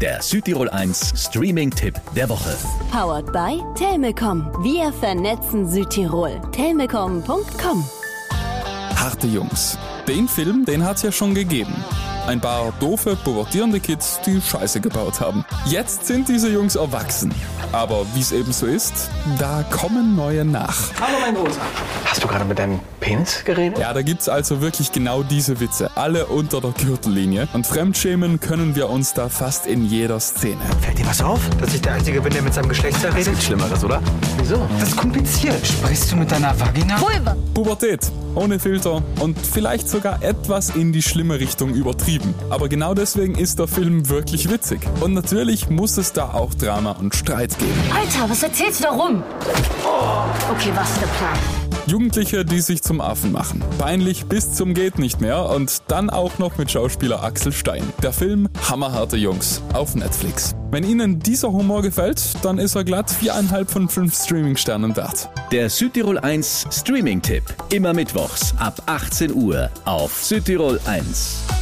der Südtirol 1 Streaming-Tipp der Woche. Powered by Telmecom. Wir vernetzen Südtirol. Telmecom.com. Harte Jungs. Den Film, den hat's ja schon gegeben. Ein paar doofe, pubertierende Kids, die Scheiße gebaut haben. Jetzt sind diese Jungs erwachsen. Aber wie es eben so ist, da kommen neue nach. Hallo, mein Großer. Hast du gerade mit deinem Penis geredet? Ja, da gibt's also wirklich genau diese Witze. Alle unter der Gürtellinie. Und Fremdschämen können wir uns da fast in jeder Szene. Fällt dir was auf? Dass ich der Einzige bin, der mit seinem Geschlechtsteil redet? Nichts Schlimmeres, oder? Wieso? Das ist kompliziert. Sprichst du mit deiner Vagina? Pubertät, ohne Filter und vielleicht sogar etwas in die schlimme Richtung übertrieben. Aber genau deswegen ist der Film wirklich witzig. Und natürlich muss es da auch Drama und Streit geben. Alter, was erzählst du da rum? Okay, was ist der Plan? Jugendliche, die sich zum Affen machen. Peinlich bis zum geht nicht mehr und dann auch noch mit Schauspieler Axel Stein. Der Film Hammerharte Jungs auf Netflix. Wenn Ihnen dieser Humor gefällt, dann ist er glatt viereinhalb von fünf Streaming-Sternen wert. Der Südtirol 1 Streaming-Tipp. Immer mittwochs ab 18 Uhr auf Südtirol 1.